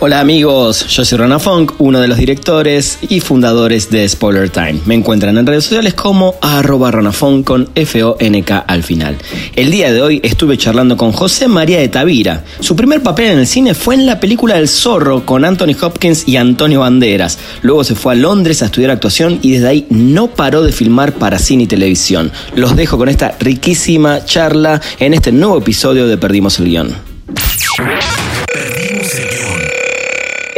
Hola amigos, yo soy Rana Funk, uno de los directores y fundadores de Spoiler Time. Me encuentran en redes sociales como arroba Funk con F-O-N-K al final. El día de hoy estuve charlando con José María de Tavira. Su primer papel en el cine fue en la película El Zorro con Anthony Hopkins y Antonio Banderas. Luego se fue a Londres a estudiar actuación y desde ahí no paró de filmar para cine y televisión. Los dejo con esta riquísima charla en este nuevo episodio de Perdimos el Guión.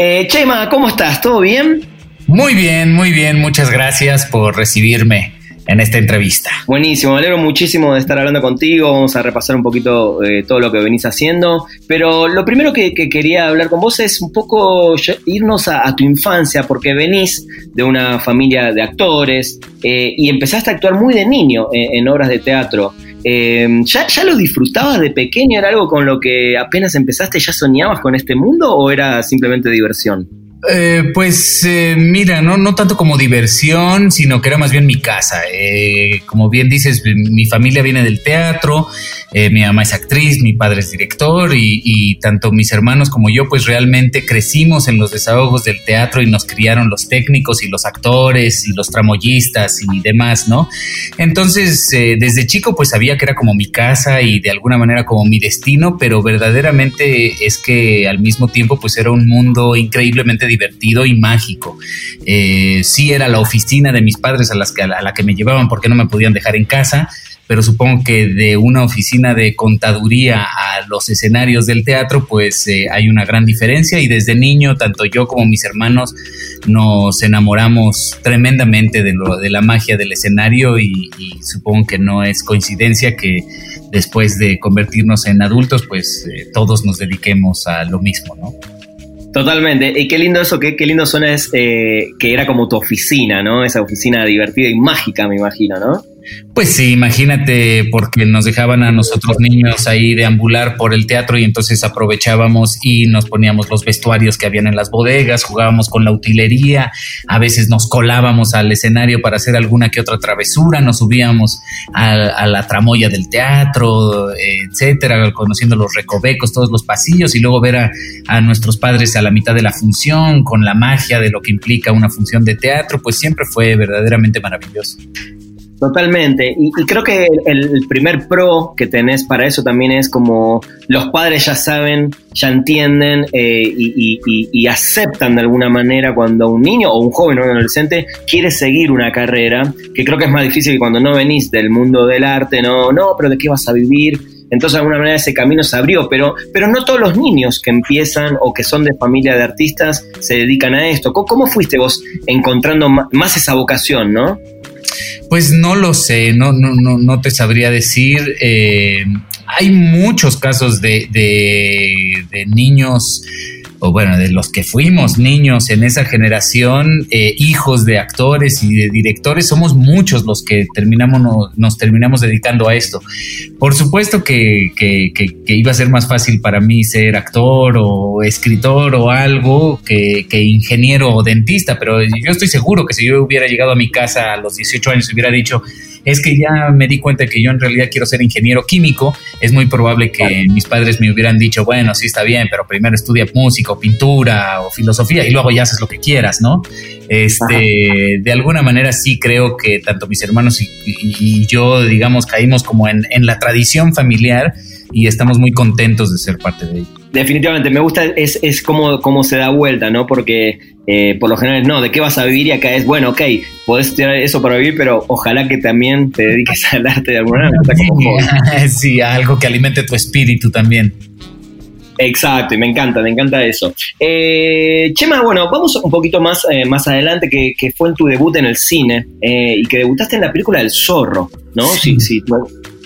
Eh, Chema, ¿cómo estás? ¿Todo bien? Muy bien, muy bien. Muchas gracias por recibirme en esta entrevista. Buenísimo, me alegro muchísimo de estar hablando contigo. Vamos a repasar un poquito eh, todo lo que venís haciendo. Pero lo primero que, quería hablar con vos es un poco irnos a, tu infancia, porque venís de una familia de actores eh, y empezaste a actuar muy de niño en obras de teatro. ¿ya, ¿Ya lo disfrutabas de pequeño? ¿Era algo con lo que apenas empezaste ya soñabas con este mundo o era simplemente diversión? Eh, pues eh, mira, no, no tanto como diversión, sino que era más bien mi casa. Eh, como bien dices, mi familia viene del teatro, mi mamá es actriz, mi padre es director y, tanto mis hermanos como yo pues realmente crecimos en los desahogos del teatro y nos criaron los técnicos y los actores y los tramoyistas y demás, ¿no? Entonces, desde chico pues sabía que era como mi casa y de alguna manera como mi destino, pero verdaderamente es que al mismo tiempo pues era un mundo increíblemente divertido y mágico. Eh, sí era la oficina de mis padres a, las que, a la que me llevaban porque no me podían dejar en casa, pero supongo que de una oficina de contaduría a los escenarios del teatro, pues eh, hay una gran diferencia y desde niño, tanto yo como mis hermanos nos enamoramos tremendamente de, lo, de la magia del escenario y, supongo que no es coincidencia que después de convertirnos en adultos, pues eh, todos nos dediquemos a lo mismo, ¿no? Totalmente. Y qué lindo eso, qué, qué lindo suena es eh, que era como tu oficina, ¿no? Esa oficina divertida y mágica, me imagino, ¿no? Pues sí, imagínate, porque nos dejaban a nosotros niños ahí deambular por el teatro y entonces aprovechábamos y nos poníamos los vestuarios que habían en las bodegas, jugábamos con la utilería, a veces nos colábamos al escenario para hacer alguna que otra travesura, nos subíamos a, la tramoya del teatro, etcétera, conociendo los recovecos, todos los pasillos y luego ver a, nuestros padres a la mitad de la función con la magia de lo que implica una función de teatro, pues siempre fue verdaderamente maravilloso. Totalmente. Y, creo que el, primer pro que tenés para eso también es como los padres ya saben, ya entienden eh, y, aceptan de alguna manera cuando un niño o un joven o un adolescente quiere seguir una carrera, que creo que es más difícil que cuando no venís del mundo del arte, no, no, pero ¿de qué vas a vivir? Entonces, de alguna manera ese camino se abrió, pero, pero no todos los niños que empiezan o que son de familia de artistas se dedican a esto. ¿Cómo, fuiste vos encontrando más esa vocación, no? Pues no lo sé, no, no, no, no te sabría decir. Eh, hay muchos casos de, de, de niños o bueno, de los que fuimos niños en esa generación, eh, hijos de actores y de directores, somos muchos los que terminamos, nos, terminamos dedicando a esto. Por supuesto que, que, iba a ser más fácil para mí ser actor o escritor o algo que, que, ingeniero o dentista, pero yo estoy seguro que si yo hubiera llegado a mi casa a los 18 años hubiera dicho, es que ya me di cuenta que yo en realidad quiero ser ingeniero químico, es muy probable que mis padres me hubieran dicho, bueno, sí está bien, pero primero estudia música o pintura o filosofía y luego ya haces lo que quieras, ¿no? Este, de alguna manera sí creo que tanto mis hermanos y, yo, digamos, caímos como en, en la tradición familiar y estamos muy contentos de ser parte de ello. Definitivamente, me gusta, es, es como, como se da vuelta, ¿no? Porque eh, por lo general, no, ¿de qué vas a vivir? Y acá es, bueno, ok, podés tener eso para vivir, pero ojalá que también te dediques al arte de alguna manera. sí, algo que alimente tu espíritu también. Exacto, y me encanta, me encanta eso. Eh, Chema, bueno, vamos un poquito más, eh, más adelante, que, fue en tu debut en el cine y que debutaste en la película El Zorro, ¿no? Sí, sí.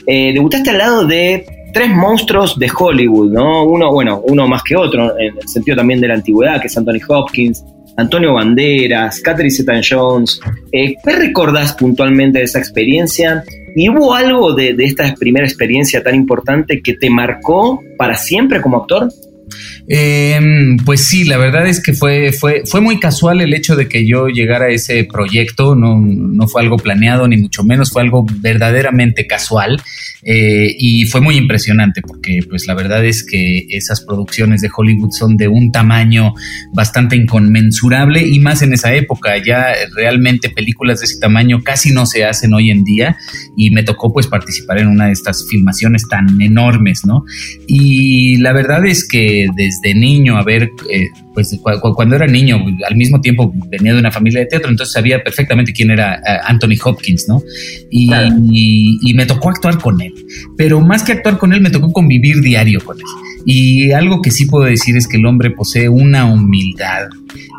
debutaste al lado de tres monstruos de Hollywood, ¿no? Uno, bueno, uno más que otro, en el sentido también de la antigüedad, que es Anthony Hopkins, Antonio Banderas, Catherine Zeta-Jones. Eh, ¿Qué recordás puntualmente de esa experiencia? ¿Y hubo algo de, esta primera experiencia tan importante que te marcó para siempre como actor? Em, pues sí, la verdad es que fue, fue, fue muy casual el hecho de que yo llegara a ese proyecto, no, no fue algo planeado ni mucho menos, fue algo verdaderamente casual. Eh, y fue muy impresionante porque pues la verdad es que esas producciones de Hollywood son de un tamaño bastante inconmensurable y más en esa época ya realmente películas de ese tamaño casi no se hacen hoy en día y me tocó pues participar en una de estas filmaciones tan enormes, ¿no? Y la verdad es que desde niño, a ver, eh, pues cuando era niño, al mismo tiempo venía de una familia de teatro, entonces sabía perfectamente quién era eh, Anthony Hopkins, ¿no? Y, y, me tocó actuar con él, pero más que actuar con él, me tocó convivir diario con él. Y algo que sí puedo decir es que el hombre posee una humildad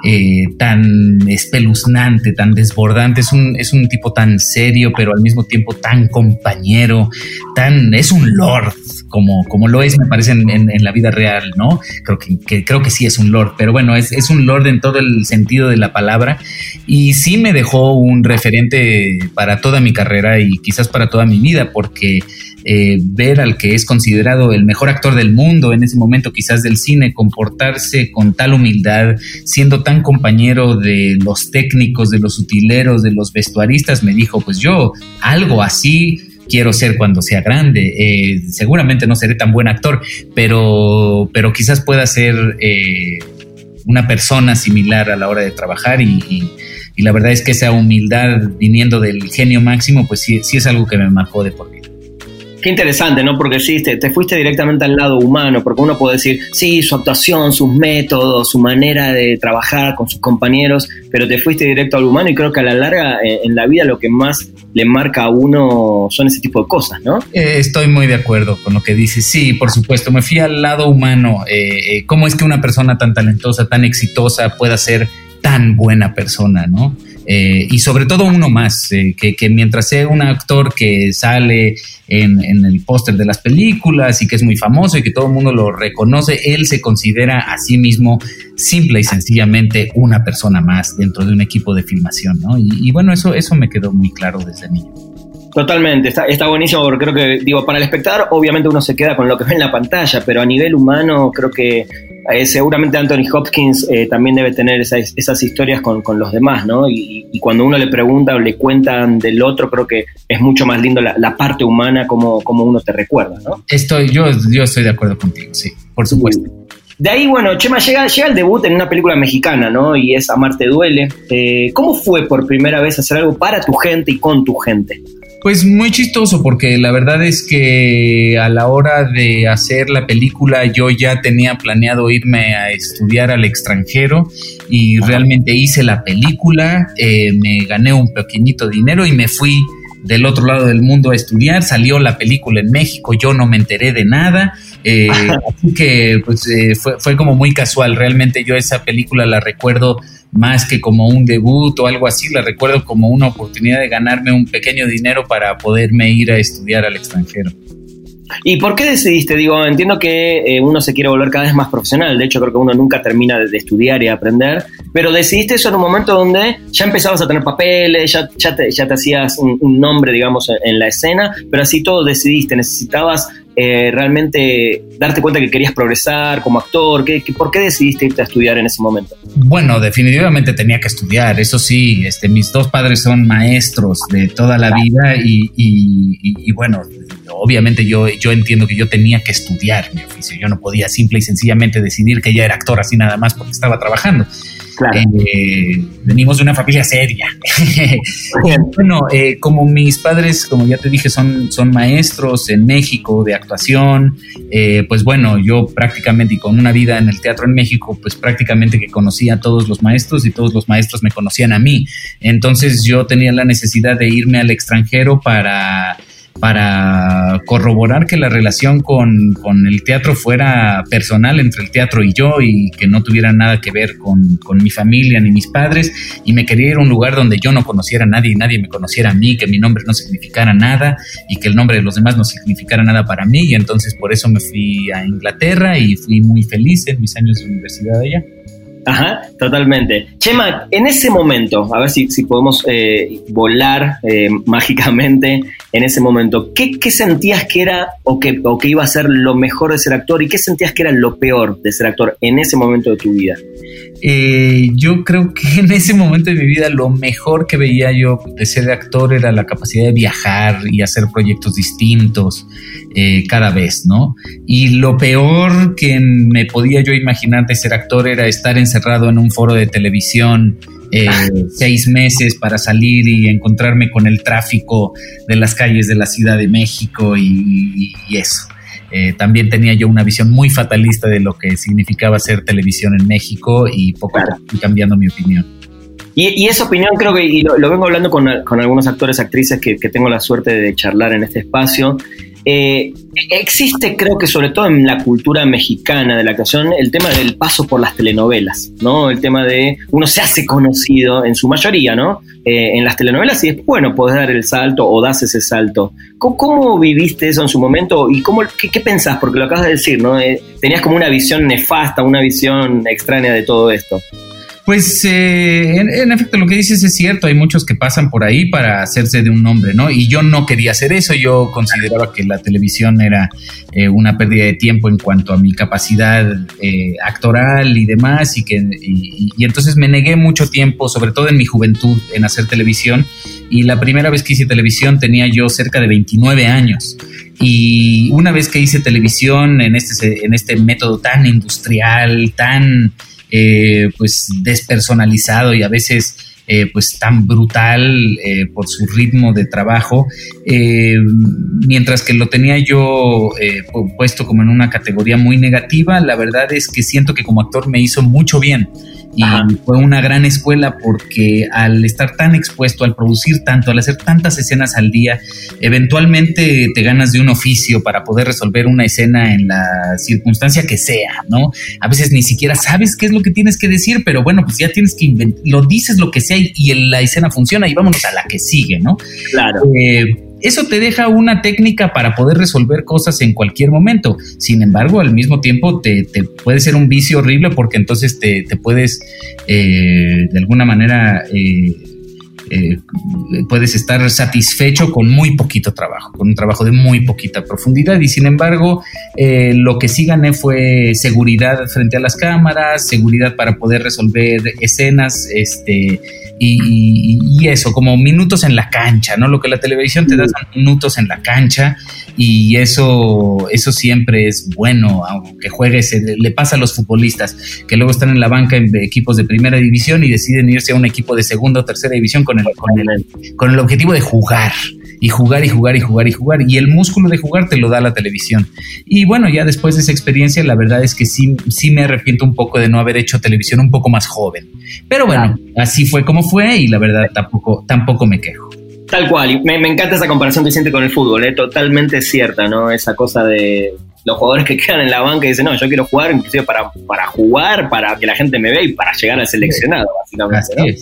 eh, tan espeluznante, tan desbordante. Es un, es un tipo tan serio, pero al mismo tiempo tan compañero, tan, es un lord, como, como lo es, me parece, en, la vida real, ¿no? Creo que, creo que sí es un lord, pero bueno, es, es un lord en todo el sentido de la palabra. Y sí me dejó un referente para toda mi carrera y quizás para toda mi vida, porque eh, ver al que es considerado el mejor actor del mundo en ese momento quizás del cine, comportarse con tal humildad, siendo tan compañero de los técnicos, de los utileros, de los vestuaristas, me dijo, pues yo algo así quiero ser cuando sea grande. Eh, seguramente no seré tan buen actor, pero, pero quizás pueda ser eh, una persona similar a la hora de trabajar y, la verdad es que esa humildad viniendo del genio máximo, pues sí, sí es algo que me marcó de por. Qué interesante, ¿no? Porque sí, te, fuiste directamente al lado humano, porque uno puede decir, sí, su actuación, sus métodos, su manera de trabajar con sus compañeros, pero te fuiste directo al humano y creo que a la larga eh, en la vida lo que más le marca a uno son ese tipo de cosas, ¿no? Eh, estoy muy de acuerdo con lo que dices. Sí, por supuesto, me fui al lado humano. Eh, ¿Cómo es que una persona tan talentosa, tan exitosa pueda ser tan buena persona, ¿no? Eh, y sobre todo uno más, eh, que, mientras sea un actor que sale en, el póster de las películas y que es muy famoso y que todo el mundo lo reconoce, él se considera a sí mismo simple y sencillamente una persona más dentro de un equipo de filmación, ¿no? Y, y bueno, eso, eso me quedó muy claro desde niño. Totalmente, está, está buenísimo porque creo que, digo, para el espectador obviamente uno se queda con lo que ve en la pantalla, pero a nivel humano creo que eh, seguramente Anthony Hopkins eh, también debe tener esas, esas historias con, con, los demás, ¿no? Y, cuando uno le pregunta o le cuentan del otro, creo que es mucho más lindo la, la parte humana como, como uno te recuerda, ¿no? Estoy, yo, yo estoy de acuerdo contigo, sí, por supuesto. De ahí, bueno, Chema llega, llega el debut en una película mexicana, ¿no? Y es Amarte Duele. Eh, ¿Cómo fue por primera vez hacer algo para tu gente y con tu gente? Pues muy chistoso porque la verdad es que a la hora de hacer la película yo ya tenía planeado irme a estudiar al extranjero y realmente hice la película, eh, me gané un pequeñito dinero y me fui del otro lado del mundo a estudiar, salió la película en México, yo no me enteré de nada, eh, así que pues eh, fue, fue como muy casual, realmente yo esa película la recuerdo más que como un debut o algo así, la recuerdo como una oportunidad de ganarme un pequeño dinero para poderme ir a estudiar al extranjero. ¿Y por qué decidiste? Digo, entiendo que eh, uno se quiere volver cada vez más profesional, de hecho creo que uno nunca termina de, estudiar y aprender, pero decidiste eso en un momento donde ya empezabas a tener papeles, ya, ya, te, ya te hacías un, nombre, digamos, en, la escena, pero así todo decidiste, necesitabas eh, realmente darte cuenta que querías progresar como actor? ¿Qué, por qué decidiste irte a estudiar en ese momento? Bueno, definitivamente tenía que estudiar, eso sí, este, mis dos padres son maestros de toda la vida y, y, bueno, obviamente yo, yo entiendo que yo tenía que estudiar mi oficio, yo no podía simple y sencillamente decidir que ya era actor así nada más porque estaba trabajando. Eh, venimos de una familia seria. bueno, eh, como mis padres, como ya te dije, son, son maestros en México de actuación, eh, pues bueno, yo prácticamente y con una vida en el teatro en México, pues prácticamente que conocía a todos los maestros y todos los maestros me conocían a mí. Entonces yo tenía la necesidad de irme al extranjero para para corroborar que la relación con, el teatro fuera personal entre el teatro y yo y que no tuviera nada que ver con, mi familia ni mis padres y me quería ir a un lugar donde yo no conociera a nadie y nadie me conociera a mí, que mi nombre no significara nada y que el nombre de los demás no significara nada para mí y entonces por eso me fui a Inglaterra y fui muy feliz en mis años de universidad allá. Ajá, totalmente. Chema, en ese momento, a ver si, si podemos eh, volar eh, mágicamente en ese momento, ¿qué, sentías que era o que, o que iba a ser lo mejor de ser actor y qué sentías que era lo peor de ser actor en ese momento de tu vida? Eh, yo creo que en ese momento de mi vida lo mejor que veía yo de ser actor era la capacidad de viajar y hacer proyectos distintos cada vez, ¿no? Y lo peor que me podía yo imaginar de ser actor era estar en encerrado en un foro de televisión eh, seis meses para salir y encontrarme con el tráfico de las calles de la Ciudad de México y, eso. Eh, también tenía yo una visión muy fatalista de lo que significaba hacer televisión en México y poco a poco fui cambiando mi opinión. Y, esa opinión creo que, y lo, vengo hablando con, algunos actores, actrices que, que, tengo la suerte de charlar en este espacio, eh, existe, creo que sobre todo en la cultura mexicana de la actuación, el tema del paso por las telenovelas, ¿no? El tema de uno se hace conocido en su mayoría, ¿no? Eh, en las telenovelas y es bueno, podés dar el salto o das ese salto. ¿Cómo, viviste eso en su momento y cómo, qué, pensás? Porque lo acabas de decir, ¿no? Eh, tenías como una visión nefasta, una visión extraña de todo esto. Pues eh, en, efecto lo que dices es cierto, hay muchos que pasan por ahí para hacerse de un nombre, ¿no? Y yo no quería hacer eso, yo consideraba que la televisión era eh, una pérdida de tiempo en cuanto a mi capacidad eh, actoral y demás, y que y, entonces me negué mucho tiempo, sobre todo en mi juventud, en hacer televisión. Y la primera vez que hice televisión tenía yo cerca de 29 años. Y una vez que hice televisión en este, en este método tan industrial, tan eh, pues despersonalizado y a veces eh, pues tan brutal eh, por su ritmo de trabajo, mientras que lo tenía yo puesto como en una categoría muy negativa, la verdad es que siento que como actor me hizo mucho bien y fue una gran escuela porque al estar tan expuesto, al producir tanto, al hacer tantas escenas al día, eventualmente te ganas de un oficio para poder resolver una escena en la circunstancia que sea, ¿no? A veces ni siquiera sabes qué es lo que tienes que decir, pero bueno, pues ya tienes que inventar, lo dices lo que sea y, la escena funciona y vámonos a la que sigue, ¿no? Claro. Eh, eso te deja una técnica para poder resolver cosas en cualquier momento. Sin embargo, al mismo tiempo te, puede ser un vicio horrible porque entonces te, puedes eh, de alguna manera... Eh, eh, puedes estar satisfecho con muy poquito trabajo, con un trabajo de muy poquita profundidad y sin embargo lo que sí gané fue seguridad frente a las cámaras, seguridad para poder resolver escenas, este, y, eso, como minutos en la cancha, ¿no? Lo que la televisión te da son minutos en la cancha y eso, eso siempre es bueno, aunque juegues, le pasa a los futbolistas que luego están en la banca en equipos de primera división y deciden irse a un equipo de segunda o tercera división con el, con el, con el objetivo de jugar y jugar y jugar y jugar y jugar. Y el músculo de jugar te lo da la televisión. Y bueno, ya después de esa experiencia, la verdad es que sí, sí me arrepiento un poco de no haber hecho televisión un poco más joven. Pero bueno, así fue como fue y la verdad tampoco, tampoco me quejo. Tal cual, me, me encanta esa comparación que siente con el fútbol, ¿eh? totalmente cierta, ¿no? Esa cosa de los jugadores que quedan en la banca y dicen, no, yo quiero jugar inclusive para, para jugar, para que la gente me vea y para llegar al seleccionado, básicamente.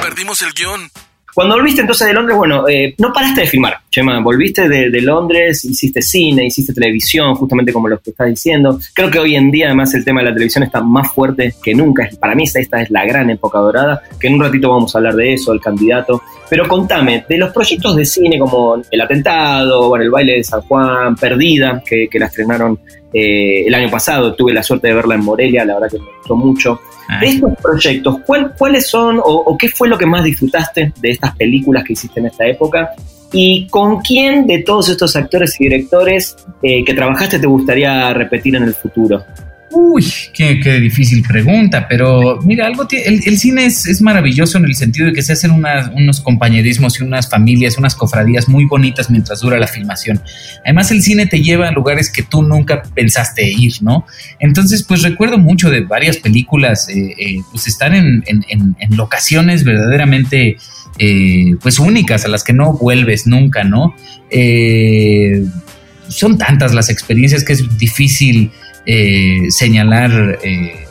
Perdimos el guion. Cuando volviste entonces de Londres, bueno, eh, no paraste de filmar, Chema, volviste de, Londres, hiciste cine, hiciste televisión, justamente como lo que estás diciendo. Creo que hoy en día además el tema de la televisión está más fuerte que nunca. Para mí esta, es la gran época dorada, que en un ratito vamos a hablar de eso, el candidato. Pero contame, de los proyectos de cine como El Atentado, bueno, El Baile de San Juan, Perdida, que, la estrenaron eh, el año pasado, tuve la suerte de verla en Morelia, la verdad que me gustó mucho. Ah. De estos proyectos, ¿cuáles son o, qué fue lo que más disfrutaste de estas películas que hiciste en esta época? ¿Y con quién de todos estos actores y directores eh, que trabajaste te gustaría repetir en el futuro? Uy, qué, difícil pregunta, pero mira, algo el, el, cine es, maravilloso en el sentido de que se hacen unos compañerismos y unas familias, unas cofradías muy bonitas mientras dura la filmación. Además, el cine te lleva a lugares que tú nunca pensaste ir, ¿no? Entonces, pues recuerdo mucho de varias películas, eh, eh, pues estar en, locaciones verdaderamente, eh, pues únicas, a las que no vuelves nunca, ¿no? son tantas las experiencias que es difícil eh, señalar eh,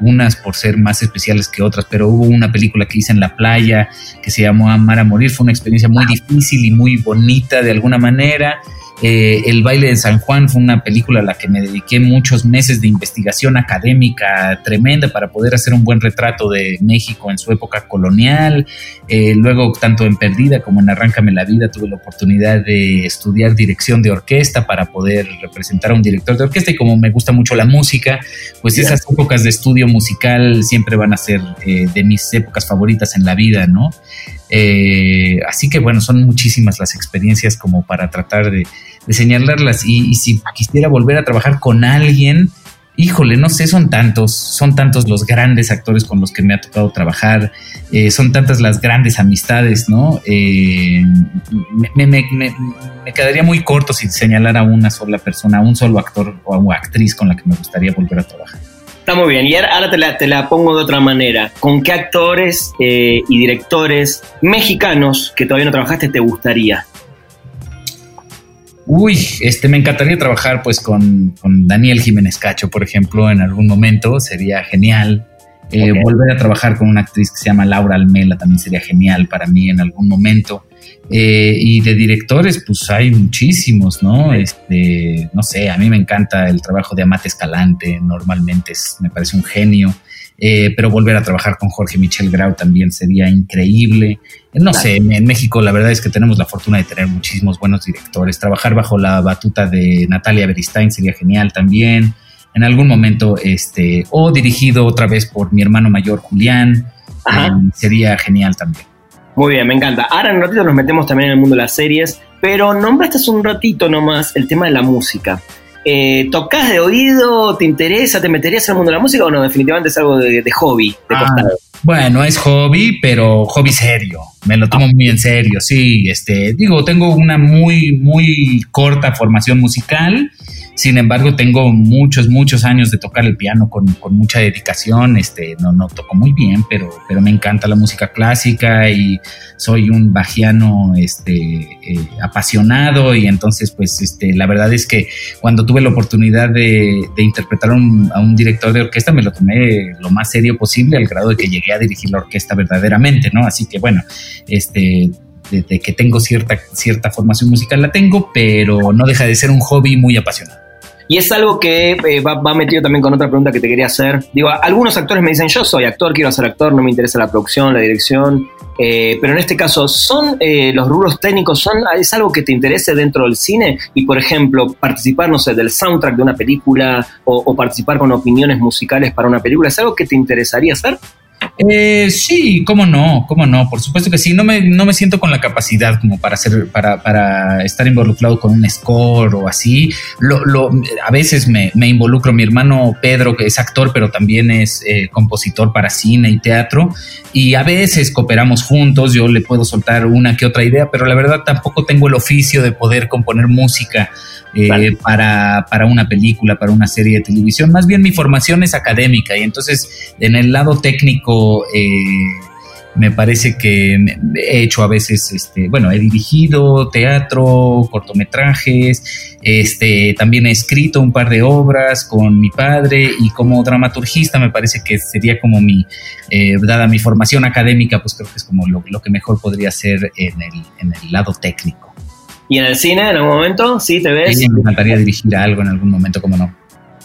unas por ser más especiales que otras, pero hubo una película que hice en la playa que se llamó Amar a Morir, fue una experiencia muy difícil y muy bonita de alguna manera. Eh, el baile de San Juan fue una película a la que me dediqué muchos meses de investigación académica tremenda para poder hacer un buen retrato de México en su época colonial. Eh, luego, tanto en Perdida como en Arráncame la Vida, tuve la oportunidad de estudiar dirección de orquesta para poder representar a un director de orquesta y como me gusta mucho la música, pues esas épocas de estudio musical siempre van a ser eh, de mis épocas favoritas en la vida, ¿no? Así que bueno, son muchísimas las experiencias como para tratar de, señalarlas. Y, si quisiera volver a trabajar con alguien, híjole, no sé, son tantos, son tantos los grandes actores con los que me ha tocado trabajar, eh, son tantas las grandes amistades, ¿no? Eh, me, quedaría muy corto si señalara a una sola persona, a un solo actor o actriz con la que me gustaría volver a trabajar. Está muy bien, y ahora te la, te la pongo de otra manera. ¿Con qué actores eh, y directores mexicanos que todavía no trabajaste te gustaría? Uy, este, me encantaría trabajar pues con, Daniel Jiménez Cacho, por ejemplo, en algún momento, sería genial. Eh, volver a trabajar con una actriz que se llama Laura Almela también sería genial para mí en algún momento. Eh, y de directores, pues hay muchísimos, ¿no? Este, no sé, a mí me encanta el trabajo de Amate Escalante, normalmente es, me parece un genio. Eh, pero volver a trabajar con Jorge Michel Grau también sería increíble. No sé, en, México la verdad es que tenemos la fortuna de tener muchísimos buenos directores. Trabajar bajo la batuta de Natalia Beristain sería genial también. En algún momento, este, o dirigido otra vez por mi hermano mayor Julián, eh, sería genial también. Muy bien, me encanta. Ahora en un ratito nos metemos también en el mundo de las series, pero nombraste hace un ratito nomás el tema de la música. Eh, ¿Tocás de oído? ¿Te interesa? ¿Te meterías en el mundo de la música o no? Definitivamente es algo de, hobby, de ah, Bueno, es hobby, pero hobby serio. Me lo tomo muy en serio, sí. Este, digo, tengo una muy, muy corta formación musical sin embargo, tengo muchos, muchos años de tocar el piano con, mucha dedicación. Este, no, no toco muy bien, pero, me encanta la música clásica y soy un bajiano este, eh, apasionado. Y entonces, pues, este, la verdad es que cuando tuve la oportunidad de, interpretar a un director de orquesta, me lo tomé lo más serio posible, al grado de que llegué a dirigir la orquesta verdaderamente, ¿no? Así que, bueno, este de, que tengo cierta, cierta formación musical la tengo, pero no deja de ser un hobby muy apasionado. Y es algo que eh, va, metido también con otra pregunta que te quería hacer. Digo, algunos actores me dicen, yo soy actor, quiero ser actor, no me interesa la producción, la dirección. Eh, pero en este caso, ¿son eh, los rubros técnicos, son, es algo que te interese dentro del cine? Y, por ejemplo, participar, no sé, del soundtrack de una película o, o participar con opiniones musicales para una película, ¿es algo que te interesaría hacer? Eh, sí, cómo no, cómo no, por supuesto que sí, no me, no me siento con la capacidad como para hacer, para, para estar involucrado con un score o así. Lo, lo, a veces me, me, involucro, mi hermano Pedro, que es actor, pero también es eh, compositor para cine y teatro, y a veces cooperamos juntos, yo le puedo soltar una que otra idea, pero la verdad tampoco tengo el oficio de poder componer música eh, para, para, una película, para una serie de televisión. Más bien mi formación es académica y entonces en el lado técnico eh, me parece que he hecho a veces, este, bueno, he dirigido teatro, cortometrajes, este, también he escrito un par de obras con mi padre y como dramaturgista me parece que sería como mi, eh, dada mi formación académica, pues creo que es como lo, lo que mejor podría hacer en el, en el lado técnico. ¿Y en el cine en algún momento? ¿Sí te ves? Sí, me encantaría dirigir algo en algún momento, como no.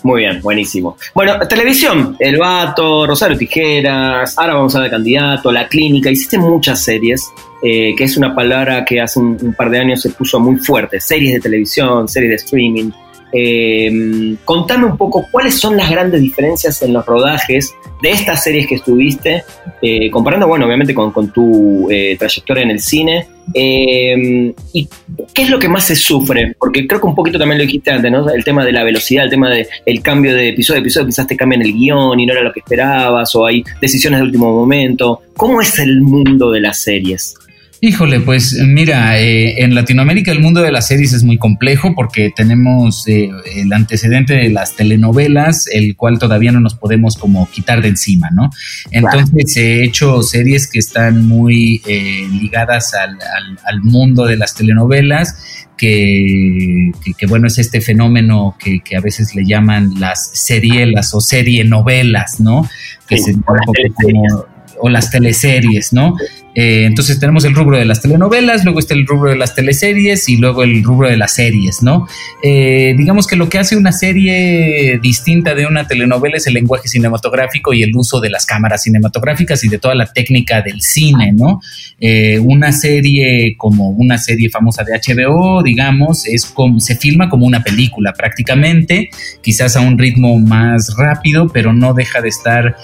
Muy bien, buenísimo. Bueno, televisión, El Vato, Rosario Tijeras, ahora vamos a ver Candidato, La Clínica, hiciste muchas series, eh, que es una palabra que hace un, par de años se puso muy fuerte, series de televisión, series de streaming. Eh, contame un poco cuáles son las grandes diferencias en los rodajes de estas series que estuviste, eh, comparando, bueno, obviamente con, tu eh, trayectoria en el cine. Eh, ¿Y qué es lo que más se sufre? Porque creo que un poquito también lo dijiste antes, ¿no? El tema de la velocidad, el tema del cambio de episodio a episodio, quizás te cambian el guion y no era lo que esperabas, o hay decisiones de último momento. ¿Cómo es el mundo de las series? Híjole, pues mira, eh, en Latinoamérica el mundo de las series es muy complejo porque tenemos eh, el antecedente de las telenovelas, el cual todavía no nos podemos como quitar de encima, ¿no? Entonces he hecho series que están muy eh, ligadas al, mundo de las telenovelas, que, bueno, es este fenómeno que, a veces le llaman las serielas o serie novelas, ¿no? Que se, como, o las teleseries, ¿no? Eh, entonces tenemos el rubro de las telenovelas, luego está el rubro de las teleseries y luego el rubro de las series, ¿no? Eh, digamos que lo que hace una serie distinta de una telenovela es el lenguaje cinematográfico y el uso de las cámaras cinematográficas y de toda la técnica del cine, ¿no? Eh, una serie como una serie famosa de HBO, digamos, es como, se filma como una película prácticamente, quizás a un ritmo más rápido, pero no deja de estar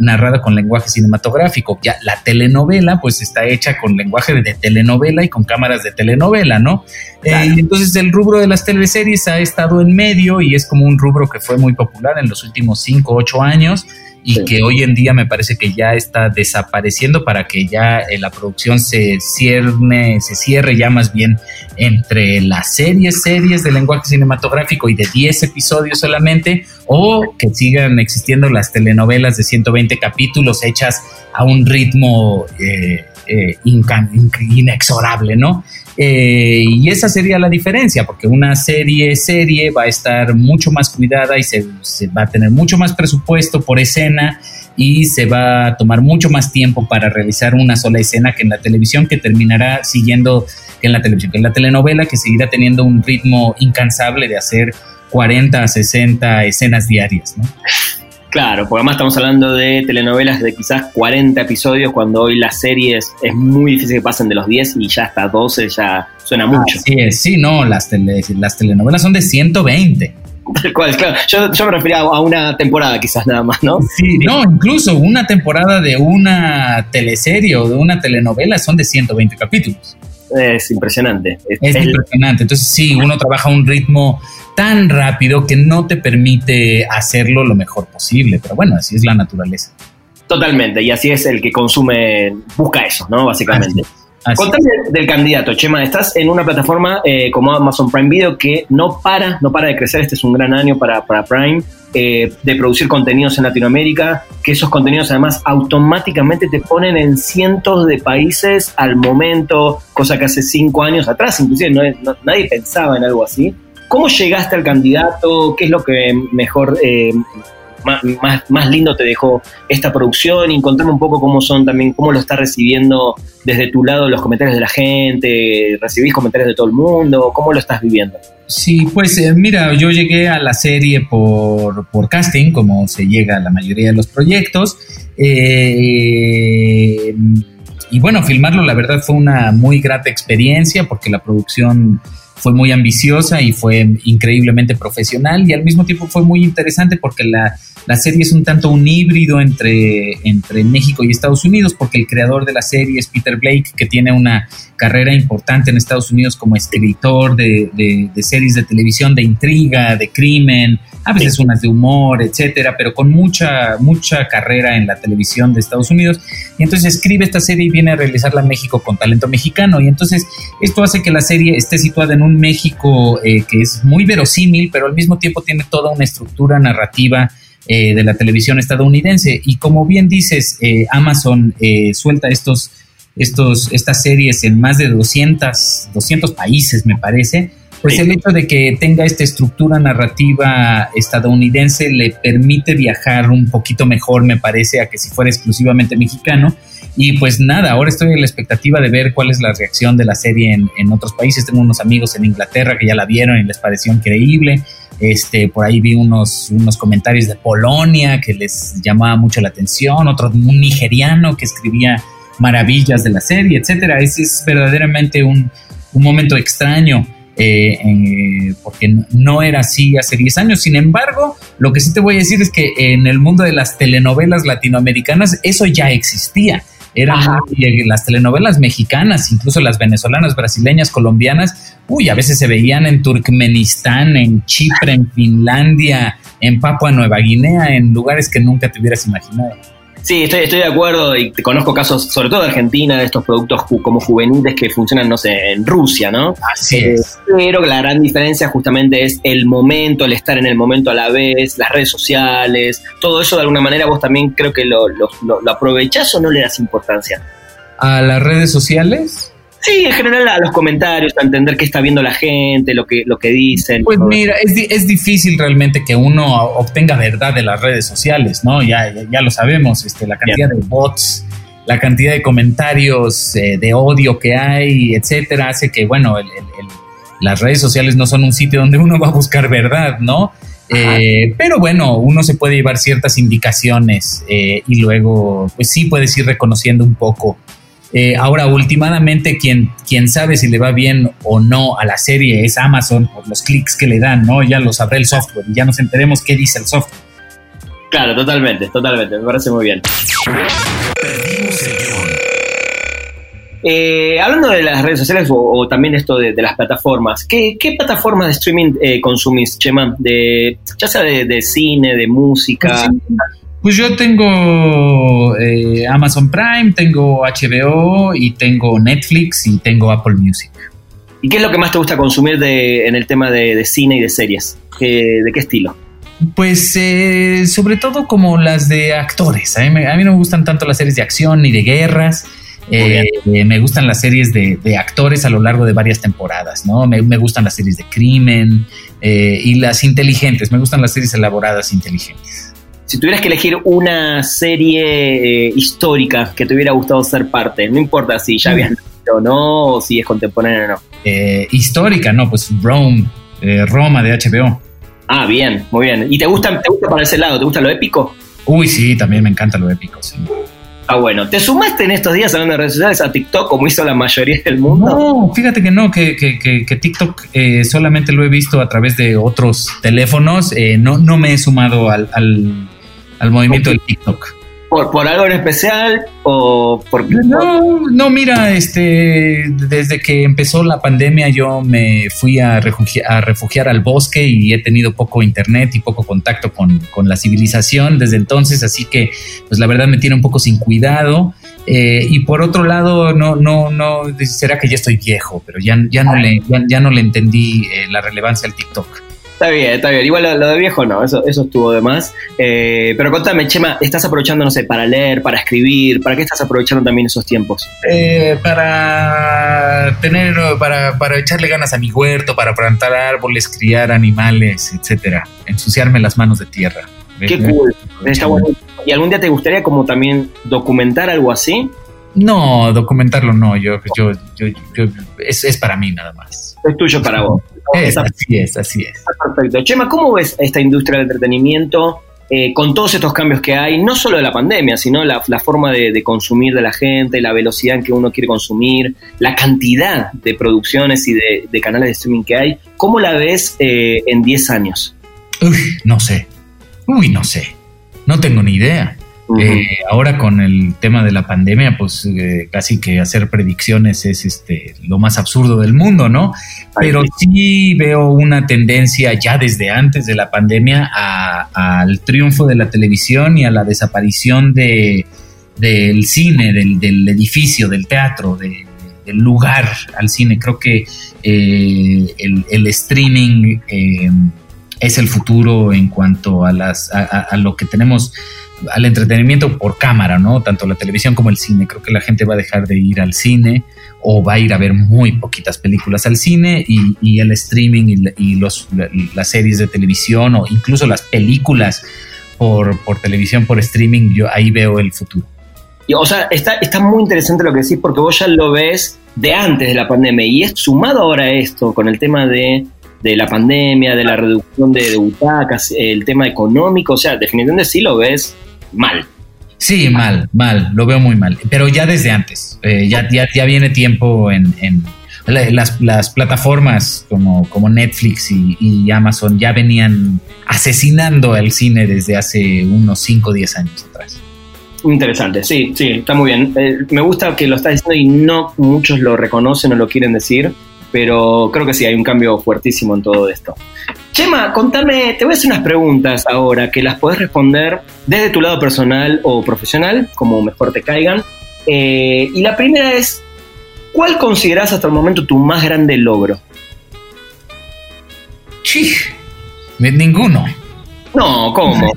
narrada con lenguaje cinematográfico. Ya la telenovela pues está hecha con lenguaje de telenovela y con cámaras de telenovela, ¿no? Eh, entonces el rubro de las teleseries ha estado en medio y es como un rubro que fue muy popular en los últimos 5 o 8 años y que hoy en día me parece que ya está desapareciendo para que ya eh, la producción se cierne, se cierre ya más bien entre las series, series de lenguaje cinematográfico y de 10 episodios solamente, o que sigan existiendo las telenovelas de 120 capítulos hechas a un ritmo eh, eh, inexorable, ¿no? Eh, y esa sería la diferencia, porque una serie serie va a estar mucho más cuidada y se, va a tener mucho más presupuesto por escena y se va a tomar mucho más tiempo para realizar una sola escena que en la televisión, que terminará siguiendo, que en la televisión, que en la telenovela, que seguirá teniendo un ritmo incansable de hacer 40 a 60 escenas diarias, ¿no? Claro, porque además estamos hablando de telenovelas de quizás 40 episodios, cuando hoy las series es muy difícil que pasen de los 10 y ya hasta 12 ya suena mucho. Sí, sí, no, las, las telenovelas son de 120. Tal cual, claro. Yo, me refería a una temporada quizás nada más, ¿no? Sí, no, incluso una temporada de una teleserie o de una telenovela son de 120 capítulos. Es impresionante. Es, impresionante. Entonces sí, uno trabaja a un ritmo tan rápido que no te permite hacerlo lo mejor posible. Pero bueno, así es la naturaleza. Totalmente, y así es el que consume, busca eso, ¿no? Básicamente. Contame del candidato, Chema. Estás en una plataforma eh, como Amazon Prime Video que no para, no para de crecer. Este es un gran año para, para Prime eh, de producir contenidos en Latinoamérica. Que esos contenidos además automáticamente te ponen en cientos de países al momento, cosa que hace cinco años atrás, inclusive nadie pensaba en algo así. ¿Cómo llegaste al candidato? ¿Qué es lo que mejor eh, más, más, lindo te dejó esta producción y contame un poco cómo son también, cómo lo estás recibiendo desde tu lado los comentarios de la gente, recibís comentarios de todo el mundo, cómo lo estás viviendo. Sí, pues eh, mira, yo llegué a la serie por, por, casting, como se llega a la mayoría de los proyectos. Eh, y bueno, filmarlo la verdad fue una muy grata experiencia porque la producción fue muy ambiciosa y fue increíblemente profesional y al mismo tiempo fue muy interesante porque la, la serie es un tanto un híbrido entre, entre México y Estados Unidos, porque el creador de la serie es Peter Blake, que tiene una carrera importante en Estados Unidos como escritor de, de, series de televisión de intriga, de crimen, a veces unas de humor, etcétera, pero con mucha, mucha carrera en la televisión de Estados Unidos. Y entonces escribe esta serie y viene a realizarla en México con talento mexicano. Y entonces esto hace que la serie esté situada en un México eh, que es muy verosímil, pero al mismo tiempo tiene toda una estructura narrativa eh, de la televisión estadounidense. Y como bien dices, eh, Amazon eh, suelta estos, estos, estas series en más de 200, 200 países, me parece. Pues el hecho de que tenga esta estructura narrativa estadounidense le permite viajar un poquito mejor, me parece, a que si fuera exclusivamente mexicano. Y pues nada, ahora estoy en la expectativa de ver cuál es la reacción de la serie en, en otros países. Tengo unos amigos en Inglaterra que ya la vieron y les pareció increíble. Este, por ahí vi unos, unos comentarios de Polonia que les llamaba mucho la atención, otro un nigeriano que escribía maravillas de la serie, etcétera. Ese es verdaderamente un, momento extraño. Eh, porque no era así hace 10 años. Sin embargo, lo que sí te voy a decir es que en el mundo de las telenovelas latinoamericanas eso ya existía eran las telenovelas mexicanas, incluso las venezolanas, brasileñas, colombianas, uy, a veces se veían en Turkmenistán, en Chipre, en Finlandia, en Papua Nueva Guinea, en lugares que nunca te hubieras imaginado. Sí, estoy, estoy de acuerdo y conozco casos, sobre todo de Argentina, de estos productos como juveniles que funcionan, no sé, en Rusia, ¿no? Así eh, es. Pero la gran diferencia justamente es el momento, el estar en el momento a la vez, las redes sociales, todo eso de alguna manera vos también creo que lo, lo, lo aprovechás o no le das importancia. ¿A las redes sociales? Sí, en general a los comentarios, a entender qué está viendo la gente, lo que, lo que dicen. Pues mira, es, es difícil realmente que uno obtenga verdad de las redes sociales, ¿no? Ya, ya, lo sabemos, este, la cantidad de bots la cantidad de comentarios eh, de odio que hay, etcétera, hace que, bueno, las redes sociales no son un sitio donde uno va a buscar verdad, ¿no? Eh, pero bueno, uno se puede llevar ciertas indicaciones eh, y luego, pues sí, puedes ir reconociendo un poco. Ahora, últimamente, quien, quien sabe si le va bien o no a la serie es Amazon por los clics que le dan, ¿no? Ya lo sabrá el software y ya nos enteremos qué dice el software. Claro, totalmente, totalmente, me parece muy bien. Eh, hablando de las redes sociales o, también esto de, las plataformas, ¿qué, plataformas de streaming eh, consumís, Chema? De, ya sea de, cine, de música. Pues yo tengo eh, Amazon Prime, tengo HBO y tengo Netflix y tengo Apple Music. ¿Y qué es lo que más te gusta consumir en el tema de, cine y de series? ¿De qué estilo? Pues eh, sobre todo como las de actores. A mí, a mí, no me gustan tanto las series de acción ni de guerras. Eh, me gustan las series de, actores a lo largo de varias temporadas, ¿no? Me, gustan las series de crimen eh, y las inteligentes. Me gustan las series elaboradas inteligentes. Si tuvieras que elegir una serie histórica que te hubiera gustado ser parte, no importa si ya habías nacido o no, o si es contemporánea o no. histórica, no, pues Rome, Roma de HBO. Ah, bien, muy bien. ¿Y te gusta, te gusta para ese lado? ¿Te gusta lo épico? Uy, sí, también me encanta lo épico, sí. Ah, bueno. ¿Te sumaste en estos días hablando de redes sociales a TikTok como hizo la mayoría del mundo? No, fíjate que no, que, que, que, TikTok eh, solamente lo he visto a través de otros teléfonos. Eh, no, no me he sumado al, al, al movimiento del TikTok. ¿Por, algo en especial o por no no mira este desde que empezó la pandemia yo me fui a, a refugiar al bosque y he tenido poco internet y poco contacto con, la civilización desde entonces así que pues la verdad me tiene un poco sin cuidado. Eh, y por otro lado no no no será que ya estoy viejo pero ya ya no le ya, no le entendí eh, la relevancia al TikTok Está bien, está bien. Igual lo, de viejo no, eso, eso estuvo de más. Eh, pero contame, Chema, ¿estás aprovechando, no sé, para leer, para escribir? ¿Para qué estás aprovechando también esos tiempos? Eh, para tener, para, para echarle ganas a mi huerto, para plantar árboles, criar animales, etcétera. Ensuciarme las manos de tierra. Qué cool. Está bueno. ¿Y algún día te gustaría como también documentar algo así? No, documentarlo no. Yo, yo, yo, yo es, es para mí nada más. Es tuyo para vos así es, así es. Perfecto. Chema, ¿cómo ves esta industria del entretenimiento eh, con todos estos cambios que hay, no solo de la pandemia, sino la, forma de, consumir de la gente, la velocidad en que uno quiere consumir, la cantidad de producciones y de, canales de streaming que hay? ¿Cómo la ves eh, en 10 años? Uy, no sé. Uy, no sé. No tengo ni idea. Eh, ahora con el tema de la pandemia, pues eh, casi que hacer predicciones es este lo más absurdo del mundo, ¿no? Pero sí veo una tendencia ya desde antes de la pandemia al triunfo de la televisión y a la desaparición de, del cine, del, edificio, del teatro, del lugar al cine. Creo que eh, el, streaming es el futuro en cuanto a, las, a lo que tenemos al entretenimiento por cámara, ¿no? Tanto la televisión como el cine. Creo que la gente va a dejar de ir al cine o va a ir a ver muy poquitas películas al cine y, el streaming y, los, las series de televisión o incluso las películas por, televisión, por streaming, yo ahí veo el futuro. Y, o sea, está, está muy interesante lo que decís porque vos ya lo ves de antes de la pandemia y es sumado ahora esto con el tema de de la pandemia, de la reducción de, butacas, el tema económico, o sea, definitivamente sí lo ves mal. Sí, mal, mal, lo veo muy mal, pero ya desde antes, eh, ya, ya, viene tiempo en, las, plataformas como, como Netflix y, Amazon ya venían asesinando al cine desde hace unos 5 o 10 años atrás. Interesante, sí, sí, está muy bien. Eh, me gusta que lo estás diciendo y no muchos lo reconocen o lo quieren decir pero creo que sí, hay un cambio fuertísimo en todo esto. Chema, contame, te voy a hacer unas preguntas ahora que las podés responder desde tu lado personal o profesional, como mejor te caigan. Eh, y la primera es, ¿cuál consideras hasta el momento tu más grande logro? Sí, ninguno. No, ¿cómo?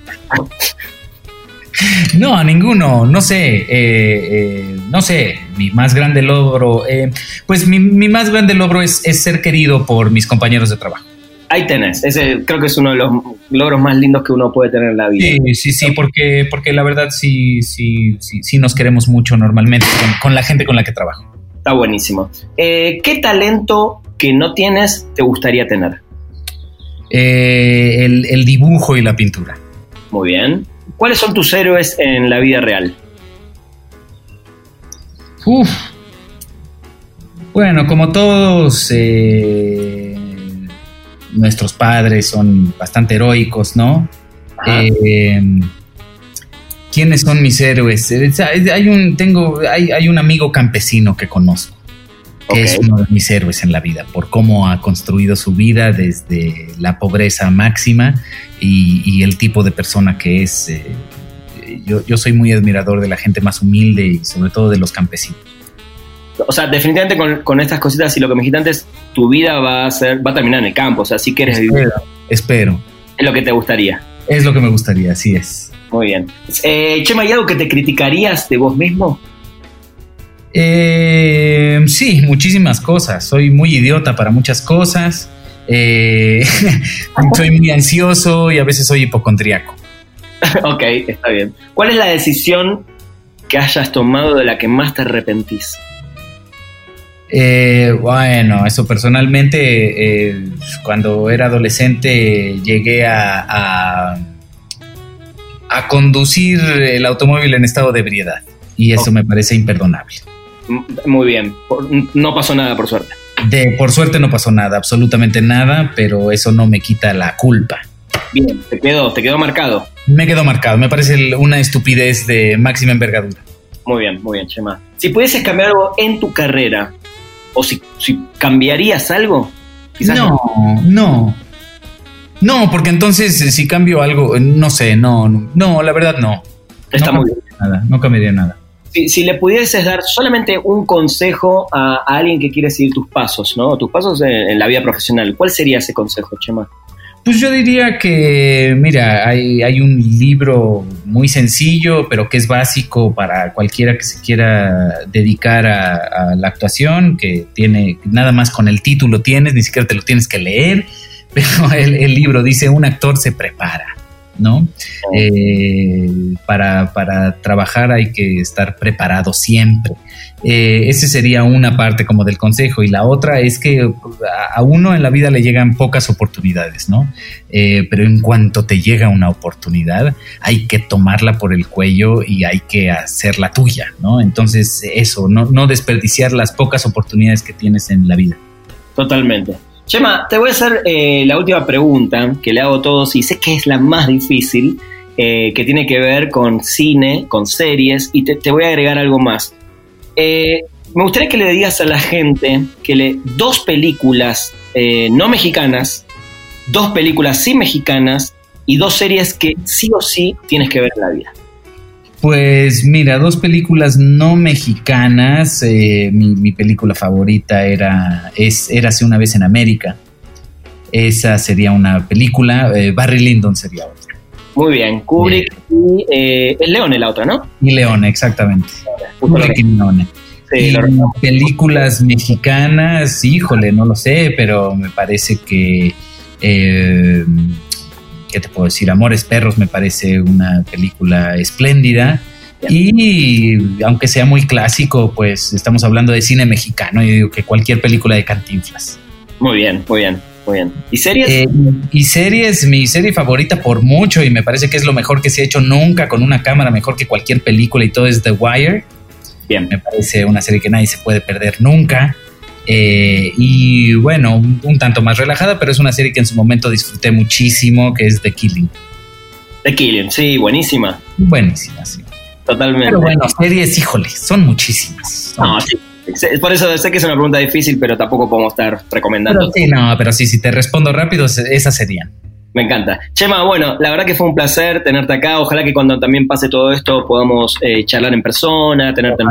No, ninguno, no sé, eh, eh, no sé, mi más grande logro, eh, pues mi, más grande logro es, ser querido por mis compañeros de trabajo. Ahí tenés, ese creo que es uno de los logros más lindos que uno puede tener en la vida. Sí, sí, sí, porque, porque la verdad sí, sí, sí, sí nos queremos mucho normalmente con, la gente con la que trabajo. Está buenísimo. Eh, ¿Qué talento que no tienes te gustaría tener? Eh, el, el dibujo y la pintura. Muy bien. ¿Cuáles son tus héroes en la vida real? Uf. Bueno, como todos, eh, nuestros padres son bastante heroicos, ¿no? Eh, ¿Quiénes son mis héroes? Eh, hay un, tengo, hay, hay un amigo campesino que conozco, que es uno de mis héroes en la vida, por cómo ha construido su vida desde la pobreza máxima y, el tipo de persona que es. yo, yo soy muy admirador de la gente más humilde y sobre todo de los campesinos o sea, definitivamente con, estas cositas y lo que me dijiste antes, tu vida va a ser, va a terminar en el campo, o sea, si quieres vivir. Espero. Es lo que te gustaría. Es lo que me gustaría, así es. Muy bien. Eh, Chema, ¿hay algo que te criticarías de vos mismo? Eh, sí, muchísimas cosas. Soy muy idiota para muchas cosas. Eh, soy muy ansioso y a veces soy hipocondriaco. ok, está bien. ¿Cuál es la decisión que hayas tomado de la que más te arrepentís? Eh, bueno, eso personalmente, eh, cuando era adolescente llegué a, a, conducir el automóvil en estado de ebriedad y eso me parece imperdonable. Muy bien, no pasó nada por suerte. De, por suerte no pasó nada, absolutamente nada, pero eso no me quita la culpa. Bien, te quedó, te quedó marcado. Me quedó marcado, me parece una estupidez de máxima envergadura. Muy bien, muy bien, Chema. Si pudieses cambiar algo en tu carrera, o si, cambiarías algo. no, no. No, porque entonces eh, si cambio algo, no sé, no, no, la verdad no. Está no muy bien. Nada, no cambiaría nada. Si, le pudieses dar solamente un consejo a, alguien que quiere seguir tus pasos, ¿no? Tus pasos en la vida profesional, ¿cuál sería ese consejo, Chema? Pues yo diría que, mira, hay, un libro muy sencillo, pero que es básico para cualquiera que se quiera dedicar a, la actuación, que tiene, nada más con el título tienes, ni siquiera te lo tienes que leer, pero el, libro dice, un actor se prepara. ¿No? Eh, para, para, trabajar hay que estar preparado siempre. Eh, esa sería una parte como del consejo y la otra es que a uno en la vida le llegan pocas oportunidades, ¿no? Eh, pero en cuanto te llega una oportunidad hay que tomarla por el cuello y hay que hacerla tuya, ¿no? Entonces eso, no, no desperdiciar las pocas oportunidades que tienes en la vida. Totalmente. Chema, te voy a hacer eh, la última pregunta que le hago a todos y sé que es la más difícil, que tiene que ver con cine, con series, y te voy a agregar algo más. Eh, me gustaría que le digas a la gente que le dos películas eh, no mexicanas, dos películas sí mexicanas y dos series que sí o sí tienes que ver en la vida. Pues mira, dos películas no mexicanas. Eh, mi, película favorita era es Érase una vez en América. Esa sería una película. Barry Lyndon sería otra. Muy bien, Kubrick y es Leone la otra, ¿no? Y Leone, exactamente películas mexicanas, híjole, no lo sé, pero me parece que. Eh, ¿Qué te puedo decir? Amores Perros me parece una película espléndida. Y aunque sea muy clásico, pues estamos hablando de cine mexicano. Yo digo que cualquier película de Cantinflas. Muy bien, muy bien, muy bien. ¿Y series? Eh, y series, mi serie favorita por mucho, y me parece que es lo mejor que se ha hecho nunca con una cámara, mejor que cualquier película, y todo es The Wire. Bien. Me parece una serie que nadie se puede perder nunca. Eh, y bueno, un, tanto más relajada, pero es una serie que en su momento disfruté muchísimo, que es The Killing. The Killing, sí, buenísima. Buenísima, sí. Totalmente. Pero bueno, series, híjole, son muchísimas. no, sí. Por eso sé que es una pregunta difícil, pero tampoco podemos estar recomendando. sí, no, pero sí, si te respondo rápido, esas serían. Me encanta. Chema, bueno, la verdad que fue un placer tenerte acá. Ojalá que cuando también pase todo esto podamos eh, charlar en persona, tenerte en...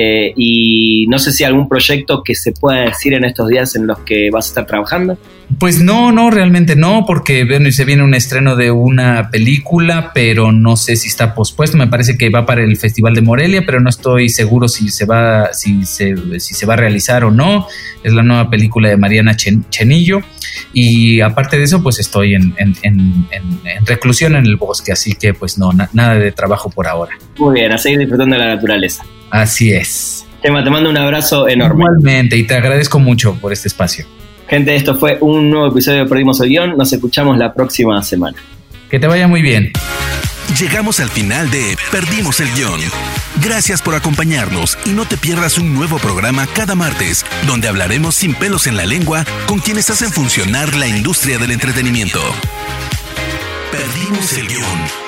Eh, y no sé si algún proyecto que se pueda decir en estos días en los que vas a estar trabajando. Pues no, no, realmente no, porque bueno, se viene un estreno de una película, pero no sé si está pospuesto. Me parece que va para el Festival de Morelia, pero no estoy seguro si se va, si se, si se va a realizar o no. Es la nueva película de Mariana Chenillo. Y aparte de eso, pues estoy en, reclusión en el bosque, así que pues no, nada de trabajo por ahora. Muy bien, a seguir disfrutando de la naturaleza. Así es. Tema, te mando un abrazo enorme. Igualmente, y te agradezco mucho por este espacio. Gente, esto fue un nuevo episodio de Perdimos el Guión. Nos escuchamos la próxima semana. Que te vaya muy bien. Llegamos al final de Perdimos el Guión. Gracias por acompañarnos y no te pierdas un nuevo programa cada martes, donde hablaremos sin pelos en la lengua con quienes hacen funcionar la industria del entretenimiento. Perdimos el Guión.